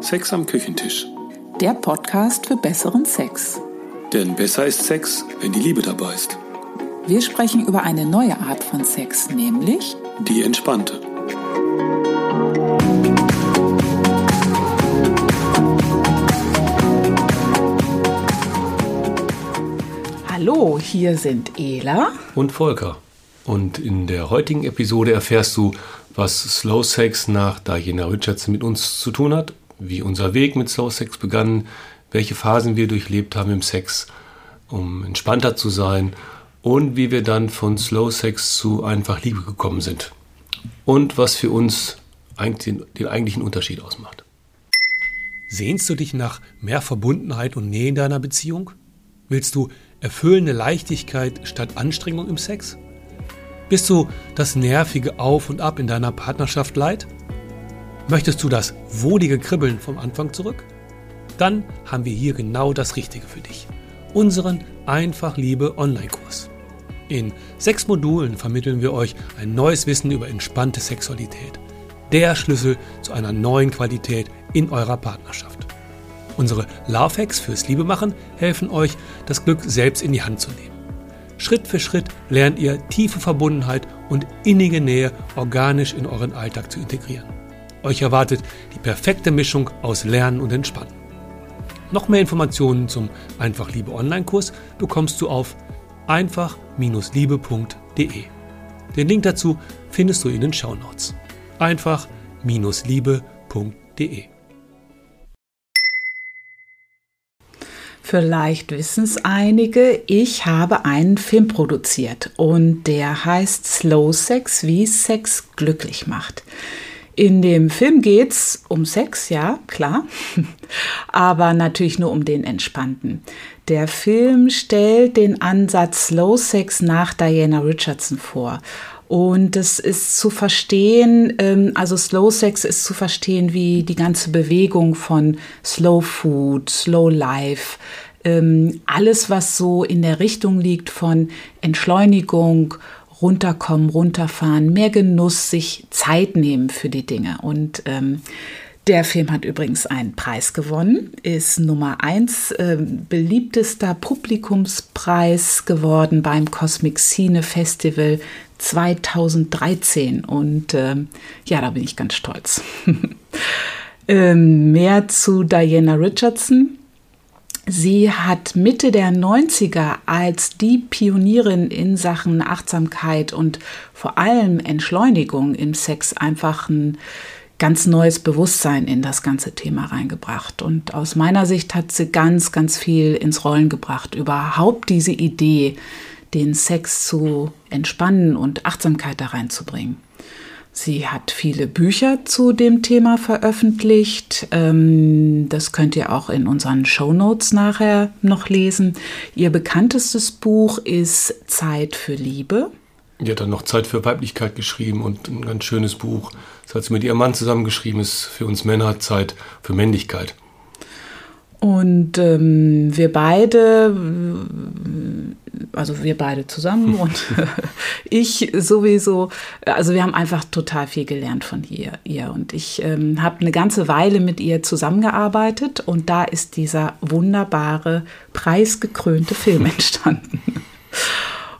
Sex am Küchentisch. Der Podcast für besseren Sex. Denn besser ist Sex, wenn die Liebe dabei ist. Wir sprechen über eine neue Art von Sex, nämlich Die entspannte. Hallo, hier sind Ela und Volker. Und in der heutigen Episode erfährst du, was Slow Sex nach Diana Richardson mit uns zu tun hat, wie unser Weg mit Slow Sex begann, welche Phasen wir durchlebt haben im Sex, um entspannter zu sein und wie wir dann von Slow Sex zu einfach Liebe gekommen sind. Und was für uns eigentlich den, den eigentlichen Unterschied ausmacht. Sehnst du dich nach mehr Verbundenheit und Nähe in deiner Beziehung? Willst du erfüllende Leichtigkeit statt Anstrengung im Sex? Bist du das nervige Auf und Ab in deiner Partnerschaft leid? Möchtest du das wohlige Kribbeln vom Anfang zurück? Dann haben wir hier genau das Richtige für dich. Unseren Einfach Liebe Online-Kurs. In sechs Modulen vermitteln wir euch ein neues Wissen über entspannte Sexualität. Der Schlüssel zu einer neuen Qualität in eurer Partnerschaft. Unsere Love Hacks fürs Liebemachen helfen euch, das Glück selbst in die Hand zu nehmen. Schritt für Schritt lernt ihr tiefe Verbundenheit und innige Nähe organisch in euren Alltag zu integrieren. Euch erwartet die perfekte Mischung aus Lernen und Entspannen. Noch mehr Informationen zum Einfach Liebe Online-Kurs bekommst du auf einfach-liebe.de. Den Link dazu findest du in den Shownotes. einfach-liebe.de. Vielleicht wissen es einige, ich habe einen Film produziert und der heißt Slow Sex, wie Sex glücklich macht. In dem Film geht es um Sex, ja, klar, aber natürlich nur um den entspannten. Der Film stellt den Ansatz Slow Sex nach Diana Richardson vor. Und es ist zu verstehen, ähm, also Slow Sex ist zu verstehen wie die ganze Bewegung von Slow Food, Slow Life, ähm, alles, was so in der Richtung liegt von Entschleunigung, runterkommen, runterfahren, mehr Genuss, sich Zeit nehmen für die Dinge. Und ähm, der Film hat übrigens einen Preis gewonnen, ist Nummer 1 äh, beliebtester Publikumspreis geworden beim Cosmic Cine Festival 2013. Und äh, ja, da bin ich ganz stolz. ähm, mehr zu Diana Richardson. Sie hat Mitte der 90er als die Pionierin in Sachen Achtsamkeit und vor allem Entschleunigung im Sex einfach ein ganz neues Bewusstsein in das ganze Thema reingebracht. Und aus meiner Sicht hat sie ganz, ganz viel ins Rollen gebracht. Überhaupt diese Idee, den Sex zu entspannen und Achtsamkeit da reinzubringen. Sie hat viele Bücher zu dem Thema veröffentlicht. Ähm, das könnt ihr auch in unseren Show Notes nachher noch lesen. Ihr bekanntestes Buch ist Zeit für Liebe. Die hat dann noch Zeit für Weiblichkeit geschrieben und ein ganz schönes Buch. Das hat sie mit ihrem Mann zusammengeschrieben, ist für uns Männer Zeit für Männlichkeit. Und ähm, wir beide, also wir beide zusammen und ich sowieso, also wir haben einfach total viel gelernt von ihr. ihr. Und ich ähm, habe eine ganze Weile mit ihr zusammengearbeitet und da ist dieser wunderbare, preisgekrönte Film entstanden.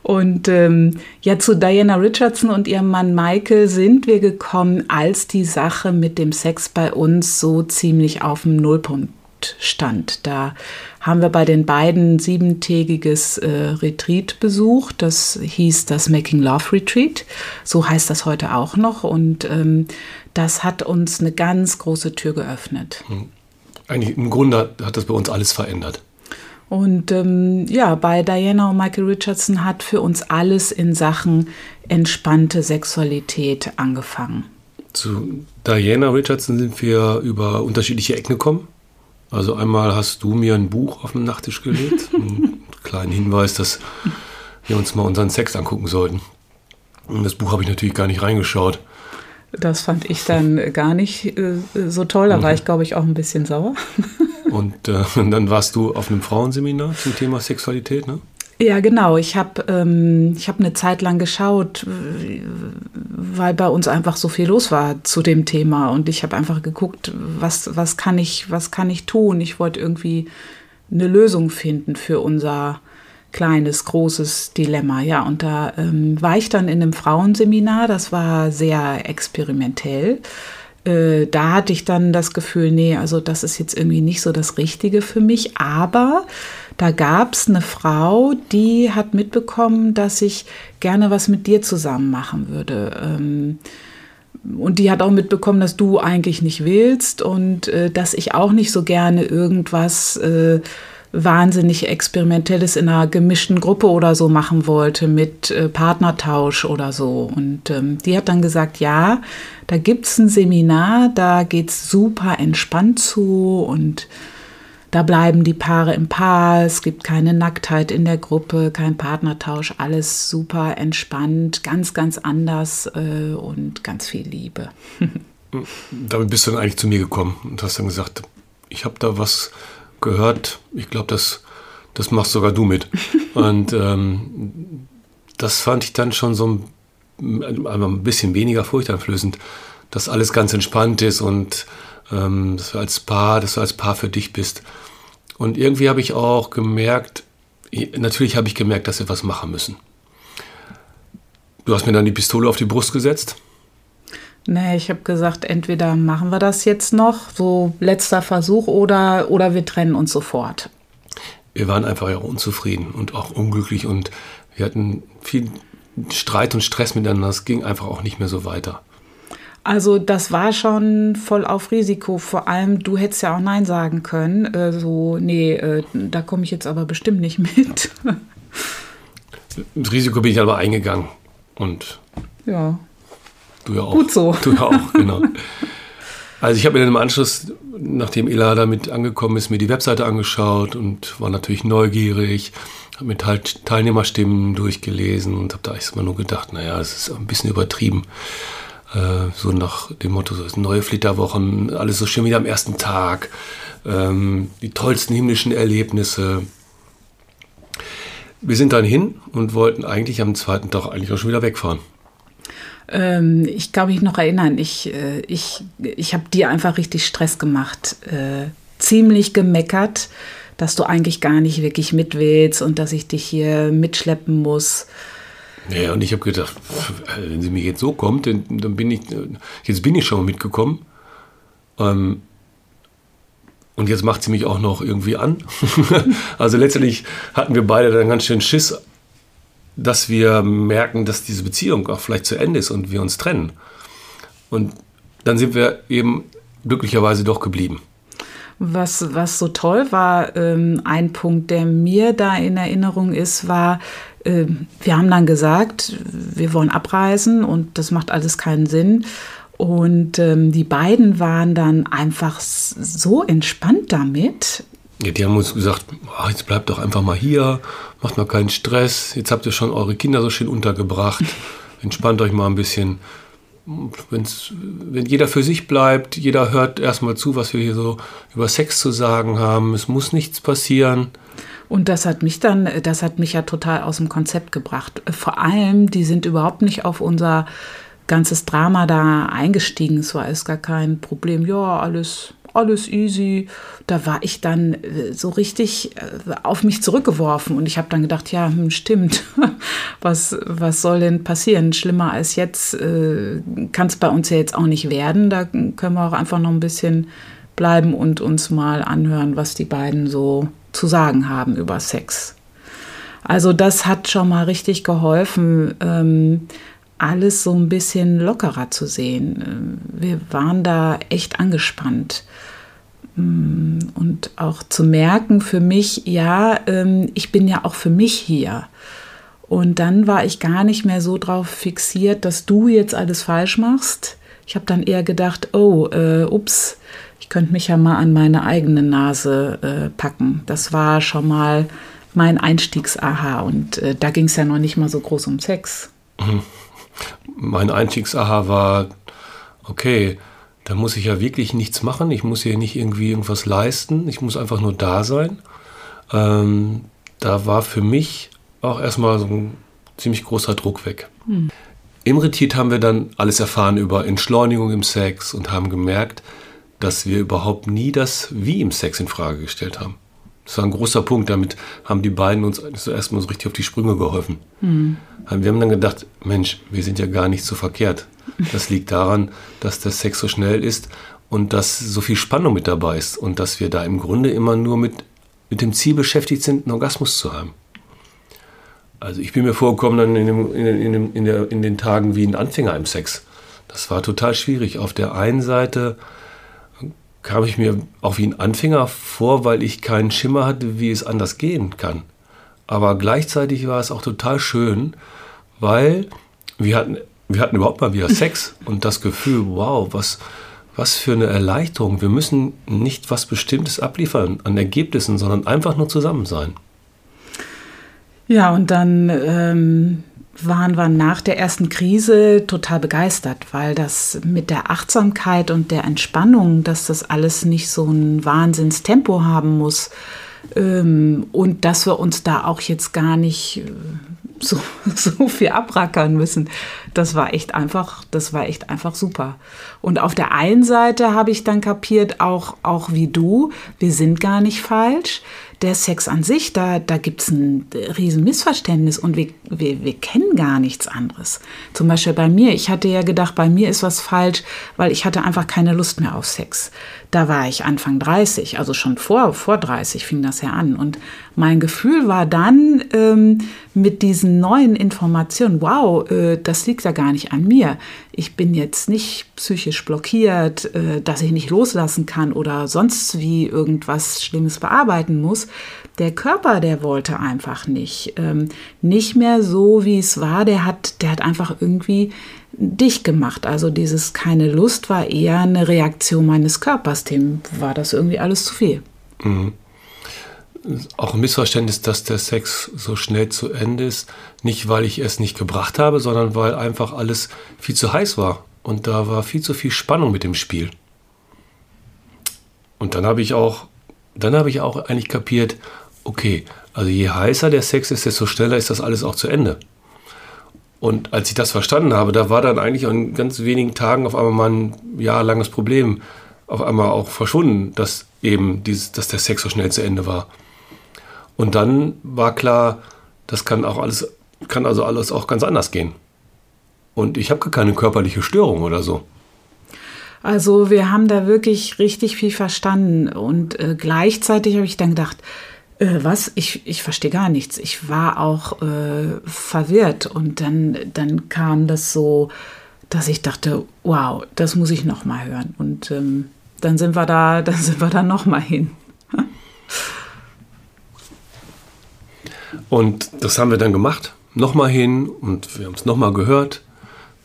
Und ähm, ja, zu Diana Richardson und ihrem Mann Michael sind wir gekommen, als die Sache mit dem Sex bei uns so ziemlich auf dem Nullpunkt stand. Da haben wir bei den beiden siebentägiges äh, Retreat besucht. Das hieß das Making Love Retreat. So heißt das heute auch noch. Und ähm, das hat uns eine ganz große Tür geöffnet. Hm. Eigentlich im Grunde hat das bei uns alles verändert. Und ähm, ja, bei Diana und Michael Richardson hat für uns alles in Sachen entspannte Sexualität angefangen. Zu Diana Richardson sind wir über unterschiedliche Ecken gekommen. Also einmal hast du mir ein Buch auf den Nachttisch gelegt, einen kleinen Hinweis, dass wir uns mal unseren Sex angucken sollten. Und das Buch habe ich natürlich gar nicht reingeschaut. Das fand ich dann gar nicht äh, so toll. Da war ich, glaube ich, auch ein bisschen sauer. und, äh, und dann warst du auf einem Frauenseminar zum Thema Sexualität, ne? Ja, genau. Ich habe ähm, hab eine Zeit lang geschaut, weil bei uns einfach so viel los war zu dem Thema. Und ich habe einfach geguckt, was, was, kann ich, was kann ich tun. Ich wollte irgendwie eine Lösung finden für unser kleines, großes Dilemma. Ja, und da ähm, war ich dann in einem Frauenseminar. Das war sehr experimentell. Äh, da hatte ich dann das Gefühl, nee, also das ist jetzt irgendwie nicht so das Richtige für mich. Aber da gab es eine Frau, die hat mitbekommen, dass ich gerne was mit dir zusammen machen würde. Ähm, und die hat auch mitbekommen, dass du eigentlich nicht willst und äh, dass ich auch nicht so gerne irgendwas äh, wahnsinnig Experimentelles in einer gemischten Gruppe oder so machen wollte mit äh, Partnertausch oder so. Und ähm, die hat dann gesagt, ja, da gibt es ein Seminar, da geht es super entspannt zu und da bleiben die Paare im Paar, es gibt keine Nacktheit in der Gruppe, kein Partnertausch, alles super entspannt, ganz, ganz anders äh, und ganz viel Liebe. Damit bist du dann eigentlich zu mir gekommen und hast dann gesagt, ich habe da was gehört, ich glaube, das, das machst sogar du mit. und ähm, das fand ich dann schon so ein, ein bisschen weniger furchteinflößend, dass alles ganz entspannt ist und ähm, dass du als Paar, dass du als Paar für dich bist. Und irgendwie habe ich auch gemerkt, natürlich habe ich gemerkt, dass wir was machen müssen. Du hast mir dann die Pistole auf die Brust gesetzt. Nee, ich habe gesagt, entweder machen wir das jetzt noch, so letzter Versuch, oder, oder wir trennen uns sofort. Wir waren einfach ja unzufrieden und auch unglücklich und wir hatten viel Streit und Stress miteinander. Es ging einfach auch nicht mehr so weiter. Also das war schon voll auf Risiko. Vor allem, du hättest ja auch Nein sagen können. Äh, so, nee, äh, da komme ich jetzt aber bestimmt nicht mit. das Risiko bin ich aber eingegangen. Und ja. du ja auch. Gut so. Du ja auch, genau. Also ich habe mir dann im Anschluss, nachdem Ela damit angekommen ist, mir die Webseite angeschaut und war natürlich neugierig, habe mir Teilnehmerstimmen durchgelesen und habe da erstmal nur gedacht, naja, es ist ein bisschen übertrieben. Äh, so nach dem Motto, so neue Flitterwochen, alles so schön wieder am ersten Tag, ähm, die tollsten himmlischen Erlebnisse. Wir sind dann hin und wollten eigentlich am zweiten Tag eigentlich auch schon wieder wegfahren. Ähm, ich kann mich noch erinnern, ich, äh, ich, ich habe dir einfach richtig Stress gemacht, äh, ziemlich gemeckert, dass du eigentlich gar nicht wirklich mit willst und dass ich dich hier mitschleppen muss. Ja, und ich habe gedacht, wenn sie mir jetzt so kommt, dann, dann, bin ich, jetzt bin ich schon mitgekommen. Ähm, und jetzt macht sie mich auch noch irgendwie an. also letztendlich hatten wir beide dann ganz schön Schiss, dass wir merken, dass diese Beziehung auch vielleicht zu Ende ist und wir uns trennen. Und dann sind wir eben glücklicherweise doch geblieben. Was, was so toll war, ähm, ein Punkt, der mir da in Erinnerung ist, war, äh, wir haben dann gesagt, wir wollen abreisen und das macht alles keinen Sinn. Und ähm, die beiden waren dann einfach so entspannt damit. Ja, die haben uns gesagt, ach, jetzt bleibt doch einfach mal hier, macht mal keinen Stress, jetzt habt ihr schon eure Kinder so schön untergebracht, entspannt euch mal ein bisschen. Wenn's, wenn jeder für sich bleibt, jeder hört erstmal zu, was wir hier so über Sex zu sagen haben, es muss nichts passieren. Und das hat mich dann, das hat mich ja total aus dem Konzept gebracht. Vor allem, die sind überhaupt nicht auf unser ganzes Drama da eingestiegen. Es war alles gar kein Problem. Ja, alles, alles easy. Da war ich dann äh, so richtig äh, auf mich zurückgeworfen und ich habe dann gedacht, ja, hm, stimmt. Was, was soll denn passieren? Schlimmer als jetzt äh, kann es bei uns ja jetzt auch nicht werden. Da können wir auch einfach noch ein bisschen bleiben und uns mal anhören, was die beiden so zu sagen haben über Sex. Also das hat schon mal richtig geholfen, ähm, alles so ein bisschen lockerer zu sehen. Ähm, wir waren da echt angespannt. Mm, und auch zu merken für mich, ja, ähm, ich bin ja auch für mich hier. Und dann war ich gar nicht mehr so drauf fixiert, dass du jetzt alles falsch machst. Ich habe dann eher gedacht, oh, äh, ups, ich könnte mich ja mal an meine eigene Nase äh, packen. Das war schon mal mein Einstiegs-Aha und äh, da ging es ja noch nicht mal so groß um Sex. Mhm. Mein Einstiegs-Aha war, okay, da muss ich ja wirklich nichts machen. Ich muss hier nicht irgendwie irgendwas leisten. Ich muss einfach nur da sein. Ähm, da war für mich auch erstmal so ein ziemlich großer Druck weg. Hm. Im Retreat haben wir dann alles erfahren über Entschleunigung im Sex und haben gemerkt, dass wir überhaupt nie das Wie im Sex in Frage gestellt haben. Das war ein großer Punkt. Damit haben die beiden uns zuerst mal so richtig auf die Sprünge geholfen. Mhm. Wir haben dann gedacht, Mensch, wir sind ja gar nicht so verkehrt. Das liegt daran, dass der Sex so schnell ist und dass so viel Spannung mit dabei ist und dass wir da im Grunde immer nur mit, mit dem Ziel beschäftigt sind, einen Orgasmus zu haben. Also ich bin mir vorgekommen in, dem, in, dem, in, der, in den Tagen wie ein Anfänger im Sex. Das war total schwierig. Auf der einen Seite kam ich mir auch wie ein Anfänger vor, weil ich keinen Schimmer hatte, wie es anders gehen kann. Aber gleichzeitig war es auch total schön, weil wir hatten, wir hatten überhaupt mal wieder Sex und das Gefühl, wow, was, was für eine Erleichterung. Wir müssen nicht was Bestimmtes abliefern an Ergebnissen, sondern einfach nur zusammen sein. Ja, und dann ähm, waren wir nach der ersten Krise total begeistert, weil das mit der Achtsamkeit und der Entspannung, dass das alles nicht so ein Wahnsinnstempo haben muss ähm, und dass wir uns da auch jetzt gar nicht äh, so, so viel abrackern müssen. Das war echt einfach, das war echt einfach super. Und auf der einen Seite habe ich dann kapiert, auch, auch wie du, wir sind gar nicht falsch der Sex an sich, da, da gibt es ein riesen Missverständnis und wir, wir, wir kennen gar nichts anderes. Zum Beispiel bei mir, ich hatte ja gedacht, bei mir ist was falsch, weil ich hatte einfach keine Lust mehr auf Sex. Da war ich Anfang 30, also schon vor, vor 30 fing das ja an. Und mein Gefühl war dann ähm, mit diesen neuen Informationen, wow, äh, das liegt ja gar nicht an mir. Ich bin jetzt nicht psychisch blockiert, äh, dass ich nicht loslassen kann oder sonst wie irgendwas Schlimmes bearbeiten muss. Der Körper, der wollte einfach nicht. Ähm, nicht mehr so, wie es war. Der hat, der hat einfach irgendwie dicht gemacht. Also dieses keine Lust war eher eine Reaktion meines Körpers. Dem war das irgendwie alles zu viel. Mhm. Auch ein Missverständnis, dass der Sex so schnell zu Ende ist. Nicht, weil ich es nicht gebracht habe, sondern weil einfach alles viel zu heiß war. Und da war viel zu viel Spannung mit dem Spiel. Und dann habe ich auch, dann habe ich auch eigentlich kapiert, okay, also je heißer der Sex ist, desto schneller ist das alles auch zu Ende. Und als ich das verstanden habe, da war dann eigentlich in ganz wenigen Tagen auf einmal mal ein jahrelanges Problem auf einmal auch verschwunden, dass eben dieses, dass der Sex so schnell zu Ende war. Und dann war klar, das kann auch alles, kann also alles auch ganz anders gehen. Und ich habe gar keine körperliche Störung oder so. Also wir haben da wirklich richtig viel verstanden und äh, gleichzeitig habe ich dann gedacht, äh, was? Ich, ich verstehe gar nichts. Ich war auch äh, verwirrt und dann, dann kam das so, dass ich dachte, wow, das muss ich noch mal hören. Und ähm, dann sind wir da, dann sind wir da noch mal hin. Und das haben wir dann gemacht, noch mal hin und wir haben es noch mal gehört.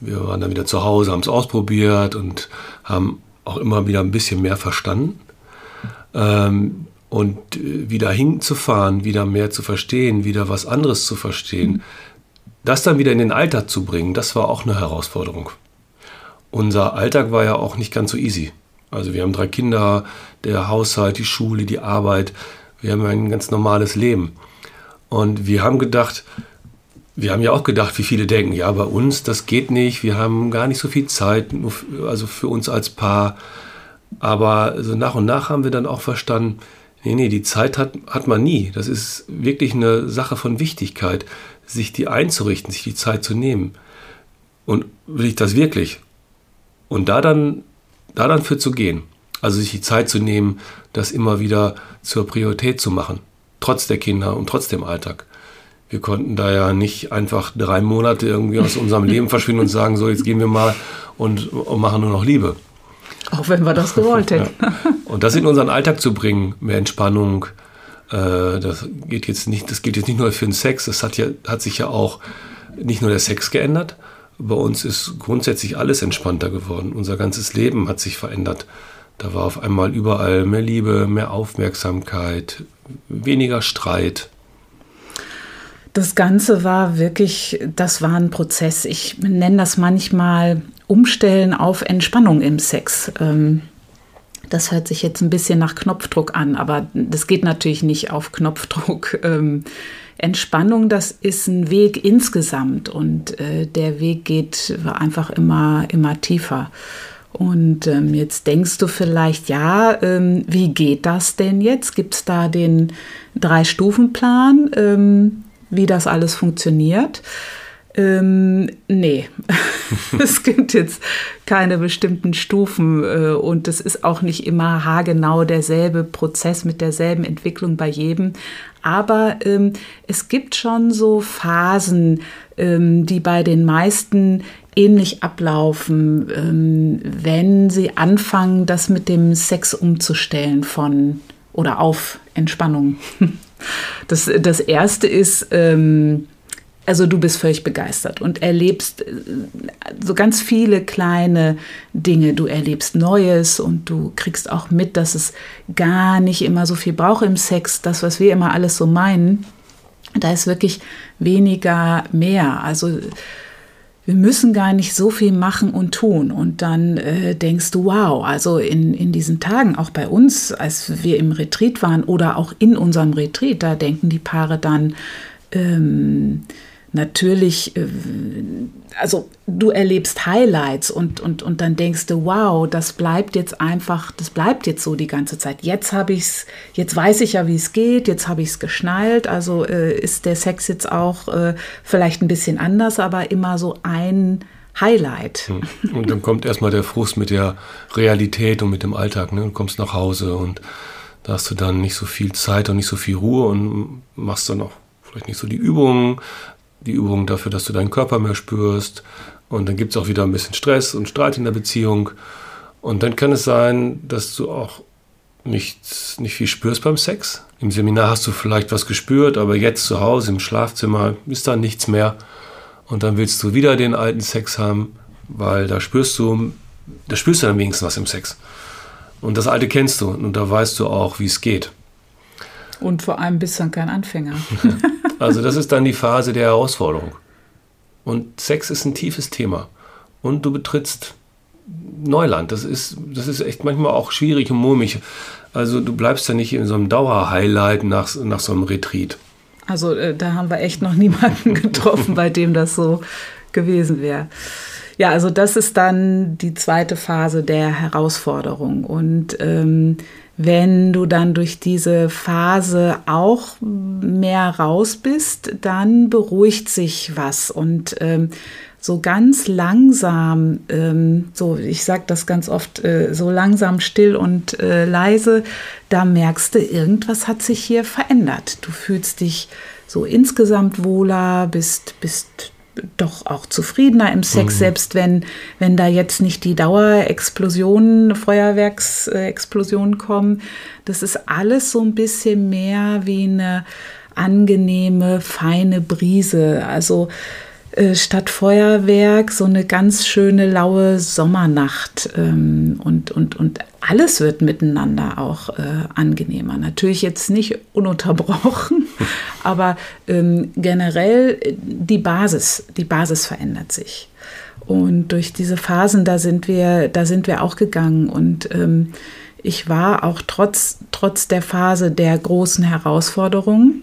Wir waren dann wieder zu Hause, haben es ausprobiert und haben auch immer wieder ein bisschen mehr verstanden. Ähm, und äh, wieder hinzufahren, wieder mehr zu verstehen, wieder was anderes zu verstehen, das dann wieder in den Alltag zu bringen, das war auch eine Herausforderung. Unser Alltag war ja auch nicht ganz so easy. Also wir haben drei Kinder, der Haushalt, die Schule, die Arbeit. Wir haben ein ganz normales Leben. Und wir haben gedacht, wir haben ja auch gedacht, wie viele denken, ja, bei uns, das geht nicht, wir haben gar nicht so viel Zeit, also für uns als Paar. Aber so nach und nach haben wir dann auch verstanden, Nee, nee, die Zeit hat, hat man nie. Das ist wirklich eine Sache von Wichtigkeit, sich die einzurichten, sich die Zeit zu nehmen. Und will ich das wirklich? Und da dann, da dann für zu gehen. Also sich die Zeit zu nehmen, das immer wieder zur Priorität zu machen. Trotz der Kinder und trotz dem Alltag. Wir konnten da ja nicht einfach drei Monate irgendwie aus unserem Leben verschwinden und sagen, so jetzt gehen wir mal und, und machen nur noch Liebe. Auch wenn wir das gewollt hätten. Ja. Und das in unseren Alltag zu bringen, mehr Entspannung, äh, das geht jetzt nicht, das gilt jetzt nicht nur für den Sex, das hat ja, hat sich ja auch nicht nur der Sex geändert. Bei uns ist grundsätzlich alles entspannter geworden. Unser ganzes Leben hat sich verändert. Da war auf einmal überall mehr Liebe, mehr Aufmerksamkeit, weniger Streit. Das Ganze war wirklich, das war ein Prozess. Ich nenne das manchmal Umstellen auf Entspannung im Sex. Ähm, das hört sich jetzt ein bisschen nach Knopfdruck an, aber das geht natürlich nicht auf Knopfdruck. Ähm, Entspannung, das ist ein Weg insgesamt und äh, der Weg geht einfach immer, immer tiefer. Und ähm, jetzt denkst du vielleicht, ja, ähm, wie geht das denn jetzt? Gibt es da den Drei-Stufen-Plan, ähm, wie das alles funktioniert? Ähm, nee, es gibt jetzt keine bestimmten Stufen äh, und es ist auch nicht immer haargenau derselbe Prozess mit derselben Entwicklung bei jedem. Aber ähm, es gibt schon so Phasen, ähm, die bei den meisten ähnlich ablaufen, ähm, wenn sie anfangen, das mit dem Sex umzustellen von oder auf Entspannung. Das, das erste ist, ähm, also du bist völlig begeistert und erlebst äh, so ganz viele kleine Dinge. Du erlebst Neues und du kriegst auch mit, dass es gar nicht immer so viel braucht im Sex. Das, was wir immer alles so meinen, da ist wirklich weniger mehr. Also wir müssen gar nicht so viel machen und tun. Und dann äh, denkst du, wow, also in, in diesen Tagen, auch bei uns, als wir im Retreat waren oder auch in unserem Retreat, da denken die Paare dann, ähm, natürlich, äh, also du erlebst Highlights und, und, und dann denkst du, wow, das bleibt jetzt einfach, das bleibt jetzt so die ganze Zeit. Jetzt habe ich es, jetzt weiß ich ja, wie es geht, jetzt habe ich es geschnallt. Also äh, ist der Sex jetzt auch äh, vielleicht ein bisschen anders, aber immer so ein Highlight. Hm. Und dann kommt erstmal der Frust mit der Realität und mit dem Alltag. Ne? Du kommst nach Hause und da hast du dann nicht so viel Zeit und nicht so viel Ruhe und machst dann auch vielleicht nicht so die Übungen, die Übung dafür, dass du deinen Körper mehr spürst. Und dann gibt es auch wieder ein bisschen Stress und Streit in der Beziehung. Und dann kann es sein, dass du auch nicht, nicht viel spürst beim Sex. Im Seminar hast du vielleicht was gespürt, aber jetzt zu Hause im Schlafzimmer ist da nichts mehr. Und dann willst du wieder den alten Sex haben, weil da spürst du, da spürst du dann wenigstens was im Sex. Und das alte kennst du und da weißt du auch, wie es geht. Und vor allem bist du dann kein Anfänger. Also das ist dann die Phase der Herausforderung. Und Sex ist ein tiefes Thema. Und du betrittst Neuland. Das ist, das ist echt manchmal auch schwierig und mulmig. Also du bleibst ja nicht in so einem Dauerhighlight nach, nach so einem Retreat. Also äh, da haben wir echt noch niemanden getroffen, bei dem das so gewesen wäre. Ja, also das ist dann die zweite Phase der Herausforderung. Und ähm, wenn du dann durch diese Phase auch mehr raus bist, dann beruhigt sich was und ähm, so ganz langsam, ähm, so ich sage das ganz oft, äh, so langsam still und äh, leise, da merkst du, irgendwas hat sich hier verändert. Du fühlst dich so insgesamt wohler, bist, bist doch auch zufriedener im Sex, mhm. selbst wenn, wenn da jetzt nicht die Dauerexplosionen, Feuerwerksexplosionen kommen. Das ist alles so ein bisschen mehr wie eine angenehme, feine Brise. Also äh, statt Feuerwerk so eine ganz schöne laue Sommernacht ähm, und, und, und alles wird miteinander auch äh, angenehmer. Natürlich jetzt nicht ununterbrochen, aber ähm, generell äh, die Basis, die Basis verändert sich. Und durch diese Phasen, da sind wir, da sind wir auch gegangen und ähm, ich war auch trotz, trotz der Phase der großen Herausforderungen,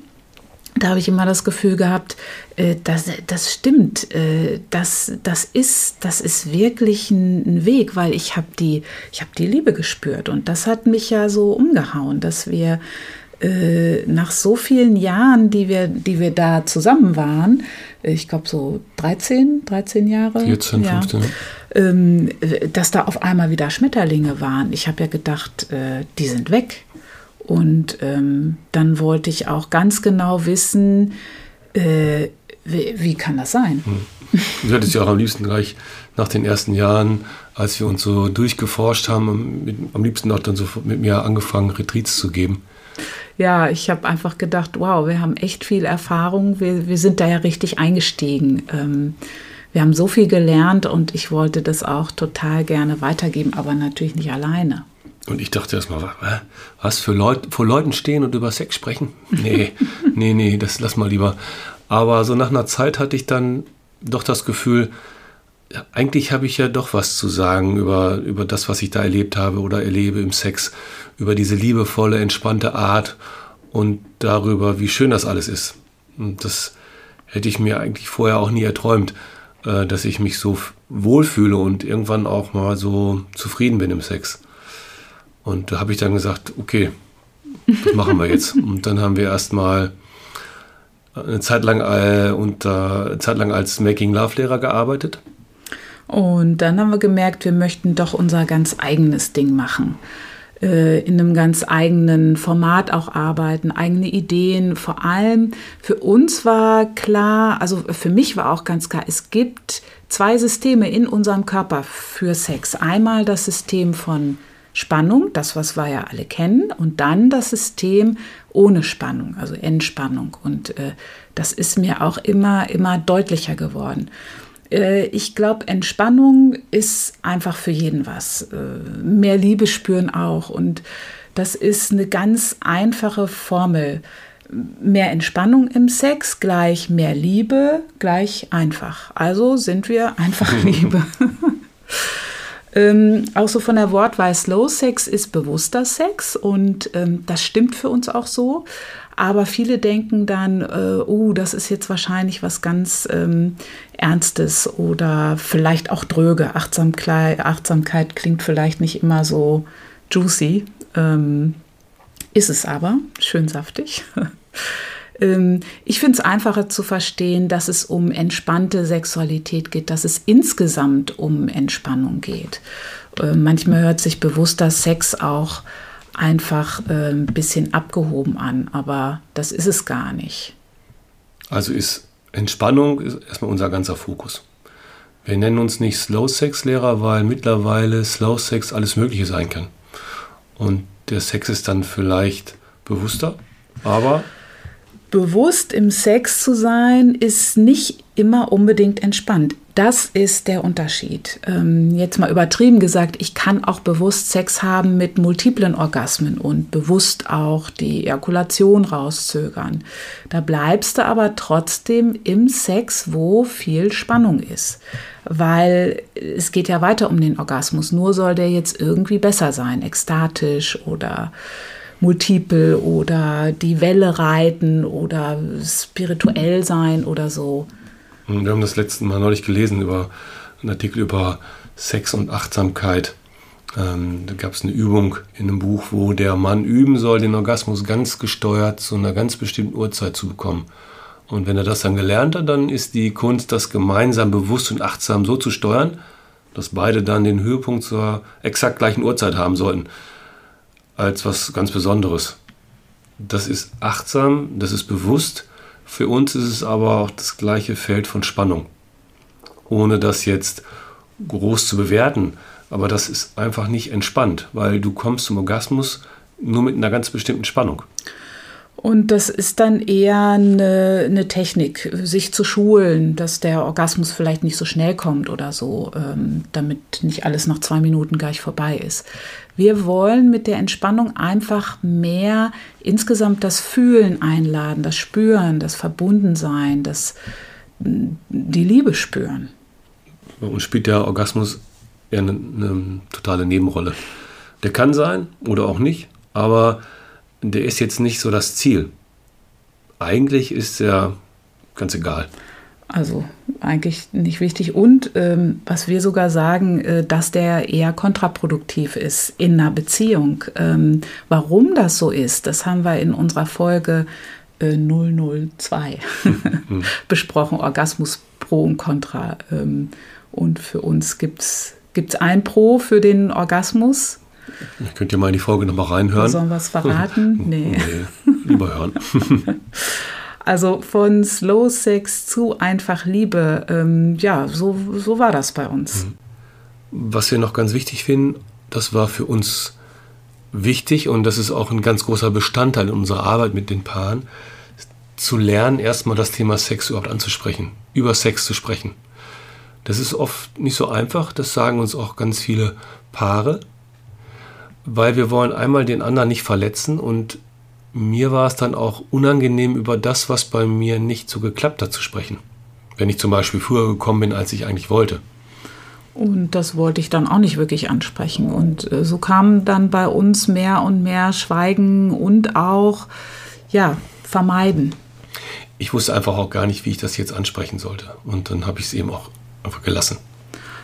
da habe ich immer das Gefühl gehabt, äh, das, das stimmt, äh, das, das, ist, das ist wirklich ein, Weg, weil ich habe die, hab die Liebe gespürt und das hat mich ja so umgehauen, dass wir äh, nach so vielen Jahren, die wir, die wir da zusammen waren, ich glaube so 13, 13 Jahre. 14, ja, 15. Ähm, dass da auf einmal wieder Schmetterlinge waren. Ich habe ja gedacht, die sind weg. Und ähm, dann wollte ich auch ganz genau wissen, äh, wie, wie, kann das sein? Hm. Du hättest ja auch am liebsten gleich nach den ersten Jahren, als wir uns so durchgeforscht haben, mit, am liebsten auch dann so mit mir angefangen, Retreats zu geben. Ja, ich habe einfach gedacht, wow, wir haben echt viel Erfahrung, wir, wir sind da ja richtig eingestiegen. Ähm, wir haben so viel gelernt und ich wollte das auch total gerne weitergeben, aber natürlich nicht alleine. Und ich dachte erstmal, was für Leute vor Leuten stehen und über Sex sprechen? Nee, nee, nee, das lass mal lieber. Aber so nach einer Zeit hatte ich dann doch das Gefühl, eigentlich habe ich ja doch was zu sagen über, über das, was ich da erlebt habe oder erlebe im Sex, über diese liebevolle, entspannte Art und darüber, wie schön das alles ist. Und das hätte ich mir eigentlich vorher auch nie erträumt, äh, dass ich mich so wohlfühle und irgendwann auch mal so zufrieden bin im Sex. Und da habe ich dann gesagt, okay, das machen wir jetzt. Und dann haben wir erstmal eine Zeit lang, äh, unter, eine Zeit lang als Making Love Lehrer gearbeitet. Und dann haben wir gemerkt, wir möchten doch unser ganz eigenes Ding machen. Äh, in einem ganz eigenen Format auch arbeiten, eigene Ideen. Vor allem für uns war klar, also für mich war auch ganz klar, es gibt zwei Systeme in unserem Körper für Sex. Einmal das System von Spannung, das, was wir ja alle kennen, und dann das System ohne Spannung, also Entspannung. Und äh, das ist mir auch immer, immer deutlicher geworden. Äh, ich glaube, Entspannung ist einfach für jeden was. Äh, mehr Liebe spüren auch. Und das ist eine ganz einfache Formel. Mehr Entspannung im Sex gleich mehr Liebe gleich einfach. Also sind wir einfach Liebe. Ähm, auch so von der Wortwahl Slow Sex ist bewusster Sex und ähm, das stimmt für uns auch so. Aber viele denken dann, äh, oh, das ist jetzt wahrscheinlich was ganz ähm, Ernstes oder vielleicht auch dröge. Achtsamkeit, Achtsamkeit klingt vielleicht nicht immer so juicy. Ähm, ist es aber, schön saftig. Ähm, ich finde es einfacher zu verstehen, dass es um entspannte Sexualität geht, dass es insgesamt um Entspannung geht. Ähm, manchmal hört sich bewusster Sex auch einfach ein bisschen abgehoben an, aber das ist es gar nicht. Also ist Entspannung ist erstmal unser ganzer Fokus. Wir nennen uns nicht Slow Sex Lehrer, weil mittlerweile Slow Sex alles Mögliche sein kann. Und der Sex ist dann vielleicht bewusster, aber bewusst im Sex zu sein, ist nicht immer unbedingt entspannt. Das ist der Unterschied. Ähm, jetzt mal übertrieben gesagt, ich kann auch bewusst Sex haben mit multiplen Orgasmen und bewusst auch die Ejakulation rauszögern. Da bleibst du aber trotzdem im Sex, wo viel Spannung ist. Weil es geht ja weiter um den Orgasmus. Nur soll der jetzt irgendwie besser sein, ekstatisch oder multiple oder die Welle reiten oder spirituell sein oder so. Wir haben das letzte Mal neulich gelesen über einen Artikel über Sex und Achtsamkeit. Ähm, da gab es eine Übung in einem Buch, wo der Mann üben soll, den Orgasmus ganz gesteuert zu einer ganz bestimmten Uhrzeit zu bekommen. Und wenn er das dann gelernt hat, dann ist die Kunst, das gemeinsam bewusst und achtsam so zu steuern, dass beide dann den Höhepunkt zur exakt gleichen Uhrzeit haben sollten als was ganz Besonderes. Das ist achtsam, das ist bewusst. Für uns ist es aber auch das gleiche Feld von Spannung. Ohne das jetzt groß zu bewerten. Aber das ist einfach nicht entspannt, weil du kommst zum Orgasmus nur mit einer ganz bestimmten Spannung. Und das ist dann eher eine, eine, Technik, sich zu schulen, dass der Orgasmus vielleicht nicht so schnell kommt oder so, ähm, damit nicht alles nach zwei Minuten gleich vorbei ist. Wir wollen mit der Entspannung einfach mehr insgesamt das Fühlen einladen, das Spüren, das Verbundensein, das die Liebe spüren. Uns spielt der Orgasmus eher eine, eine totale Nebenrolle. Der kann sein oder auch nicht, aber der ist jetzt nicht so das Ziel. Eigentlich ist er ganz egal. Also eigentlich nicht wichtig. Und ähm, was wir sogar sagen, äh, dass der eher kontraproduktiv ist in einer Beziehung. Ähm, warum das so ist, das haben wir in unserer Folge äh, 002 mhm. besprochen, Orgasmus pro und contra. Ähm, und für uns gibt es ein Pro für den Orgasmus Könnt ihr mal in die Folge nochmal reinhören? Sollen wir es verraten? Nee. nee. Lieber hören. Also von Slow Sex zu einfach Liebe. Ähm, ja, so, so war das bei uns. Mhm. Was wir noch ganz wichtig finden, das war für uns wichtig und das ist auch ein ganz großer Bestandteil in unserer Arbeit mit den Paaren, zu lernen, erstmal das Thema Sex überhaupt anzusprechen, über Sex zu sprechen. Das ist oft nicht so einfach, das sagen uns auch ganz viele Paare weil wir wollen einmal den anderen nicht verletzen und mir war es dann auch unangenehm, über das, was bei mir nicht so geklappt hat, zu sprechen. Wenn ich zum Beispiel früher gekommen bin, als ich eigentlich wollte. Und das wollte ich dann auch nicht wirklich ansprechen. Und äh, so kam dann bei uns mehr und mehr Schweigen und auch, ja, Vermeiden. ich wusste einfach auch gar nicht, wie ich das jetzt ansprechen sollte. Und dann habe ich es eben auch einfach gelassen.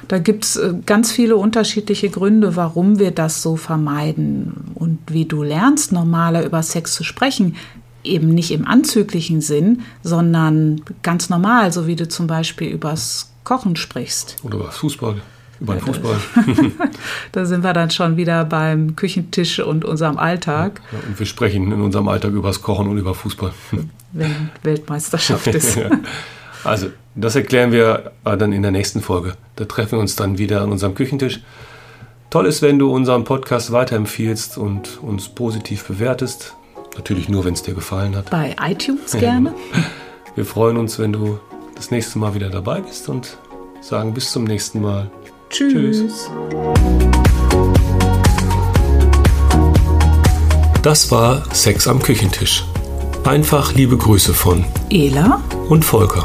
Da gibt es äh, ganz viele unterschiedliche Gründe, warum wir das so vermeiden. Und wie du lernst, normaler über Sex zu sprechen, eben nicht im anzüglichen Sinn, sondern ganz normal, so wie du zum Beispiel übers Kochen sprichst. Oder über Fußball. Über den Fußball. da sind wir dann schon wieder beim Küchentisch und unserem Alltag. Ja, und wir sprechen in unserem Alltag über das Kochen und über Fußball. Wenn Weltmeisterschaft ist. Also, das erklären wir dann in der nächsten Folge. Da treffen wir uns dann wieder an unserem Küchentisch. Toll ist, wenn du unseren Podcast weiterempfiehlst und uns positiv bewertest. Natürlich nur, wenn es dir gefallen hat. Bei iTunes gerne. Wir freuen uns, wenn du das nächste Mal wieder dabei bist und sagen bis zum nächsten Mal. Tschüss. Tschüss. Das war Sex am Küchentisch. Einfach liebe Grüße von Ela und Volker.